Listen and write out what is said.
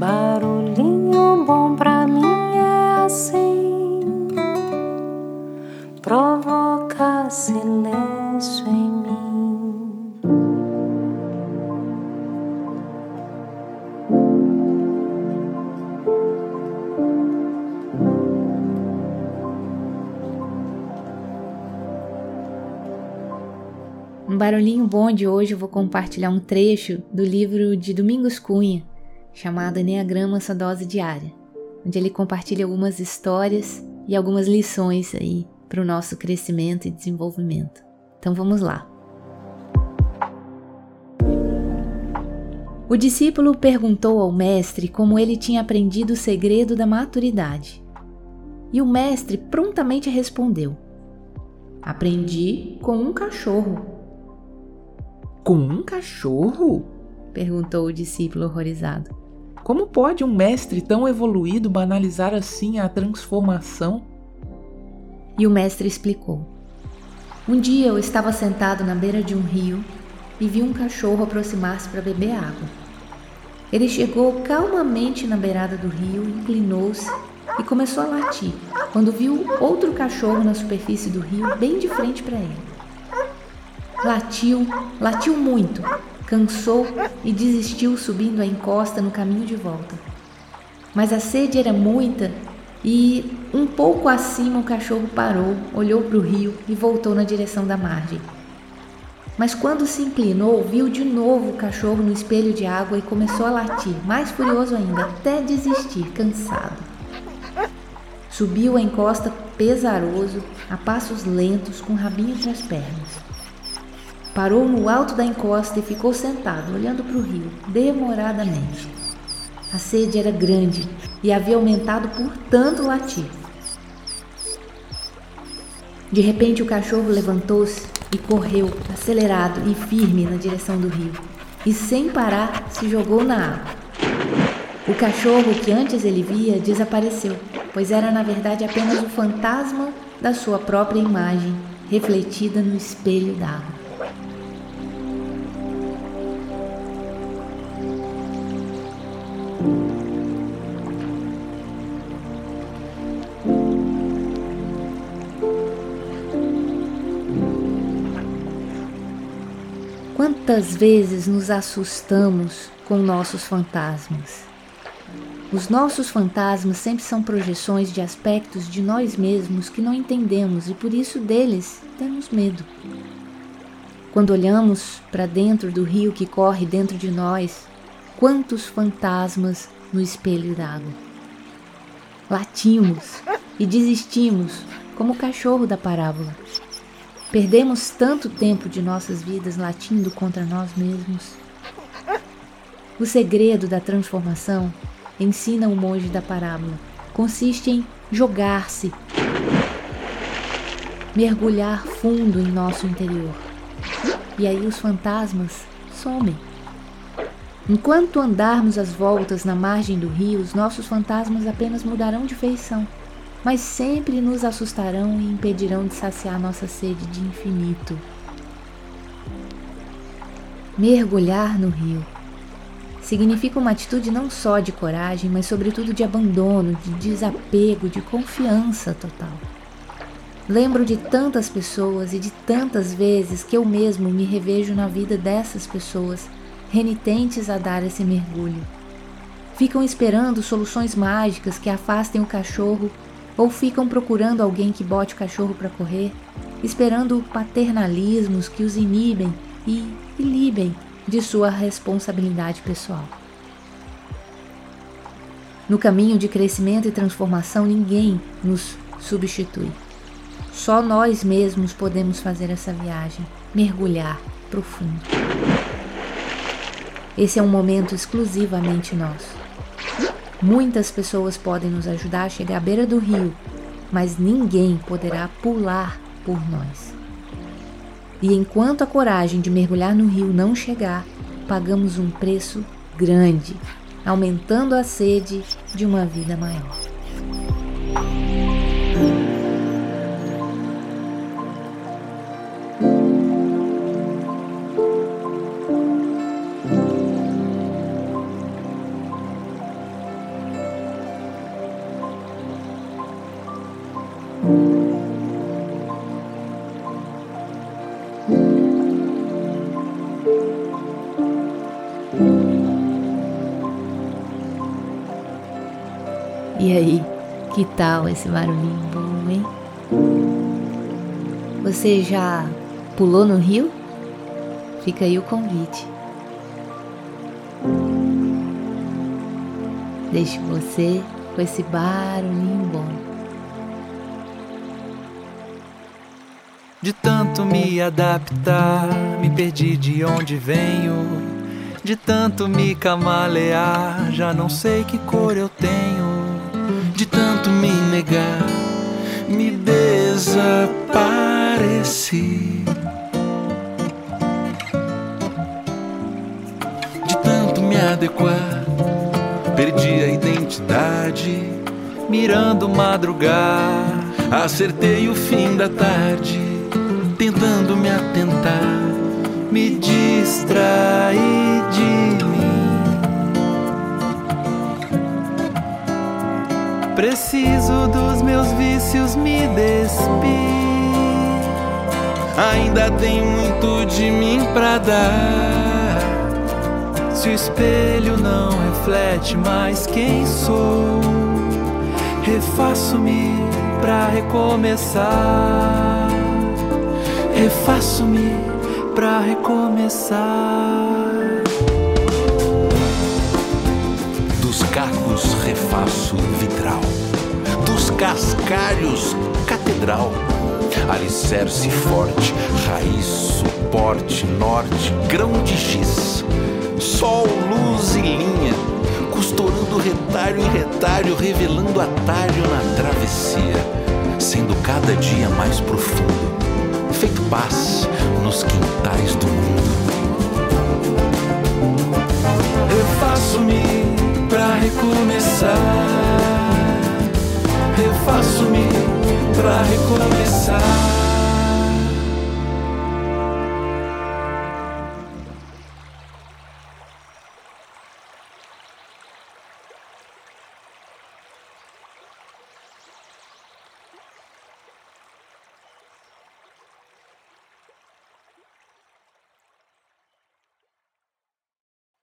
Barulhinho bom pra mim é assim, provoca silêncio em mim. Um barulhinho bom de hoje eu vou compartilhar um trecho do livro de Domingos Cunha, chamado Enneagrama Sua Dose Diária, onde ele compartilha algumas histórias e algumas lições aí para o nosso crescimento e desenvolvimento. Então vamos lá. O discípulo perguntou ao mestre como ele tinha aprendido o segredo da maturidade. E o mestre prontamente respondeu: Aprendi com um cachorro. Com um cachorro? perguntou o discípulo horrorizado. Como pode um mestre tão evoluído banalizar assim a transformação? E o mestre explicou. Um dia eu estava sentado na beira de um rio e vi um cachorro aproximar-se para beber água. Ele chegou calmamente na beirada do rio, inclinou-se e começou a latir, quando viu outro cachorro na superfície do rio, bem de frente para ele. Latiu, latiu muito, cansou e desistiu subindo a encosta no caminho de volta. Mas a sede era muita e, um pouco acima, o cachorro parou, olhou para o rio e voltou na direção da margem. Mas quando se inclinou, viu de novo o cachorro no espelho de água e começou a latir, mais furioso ainda, até desistir, cansado. Subiu a encosta pesaroso, a passos lentos, com o rabinho entre as pernas. Parou no alto da encosta e ficou sentado, olhando para o rio, demoradamente. A sede era grande e havia aumentado por tanto latir. De repente, o cachorro levantou-se e correu, acelerado e firme, na direção do rio, e sem parar se jogou na água. O cachorro que antes ele via desapareceu, pois era na verdade apenas o fantasma da sua própria imagem refletida no espelho d'água. Quantas vezes nos assustamos com nossos fantasmas? Os nossos fantasmas sempre são projeções de aspectos de nós mesmos que não entendemos e por isso deles temos medo. Quando olhamos para dentro do rio que corre dentro de nós, quantos fantasmas no espelho d'água. Latimos e desistimos, como o cachorro da parábola. Perdemos tanto tempo de nossas vidas latindo contra nós mesmos. O segredo da transformação, ensina o monge da parábola, consiste em jogar-se, mergulhar fundo em nosso interior. E aí os fantasmas somem. Enquanto andarmos às voltas na margem do rio, os nossos fantasmas apenas mudarão de feição, mas sempre nos assustarão e impedirão de saciar nossa sede de infinito. Mergulhar no rio significa uma atitude não só de coragem, mas sobretudo de abandono, de desapego, de confiança total. Lembro de tantas pessoas e de tantas vezes que eu mesmo me revejo na vida dessas pessoas renitentes a dar esse mergulho. Ficam esperando soluções mágicas que afastem o cachorro ou ficam procurando alguém que bote o cachorro para correr, esperando paternalismos que os inibem e ilibem de sua responsabilidade pessoal. No caminho de crescimento e transformação, ninguém nos substitui. Só nós mesmos podemos fazer essa viagem, mergulhar profundo. Esse é um momento exclusivamente nosso. Muitas pessoas podem nos ajudar a chegar à beira do rio, mas ninguém poderá pular por nós. E enquanto a coragem de mergulhar no rio não chegar, pagamos um preço grande, aumentando a sede de uma vida maior. Aí, que tal esse barulhinho bom, hein? Você já pulou no rio? Fica aí o convite. Deixe você com esse barulhinho bom. De tanto me adaptar, me perdi de onde venho. De tanto me camalear, já não sei que cor eu tenho. Me desapareci. De tanto me adequar, perdi a identidade. Mirando madrugar, acertei o fim da tarde, tentando me atentar, me distrair de Preciso dos meus vícios me despir. Ainda tem muito de mim pra dar. Se o espelho não reflete mais quem sou, refaço-me pra recomeçar. Refaço-me pra recomeçar. Cacos refaço vitral, dos cascalhos catedral, alicerce forte, raiz, suporte, norte, grão de giz, sol, luz e linha, costurando retalho em retalho, revelando atalho na travessia, sendo cada dia mais profundo, feito paz nos quintais do mundo. Recomeçar. Refaço-me pra recomeçar.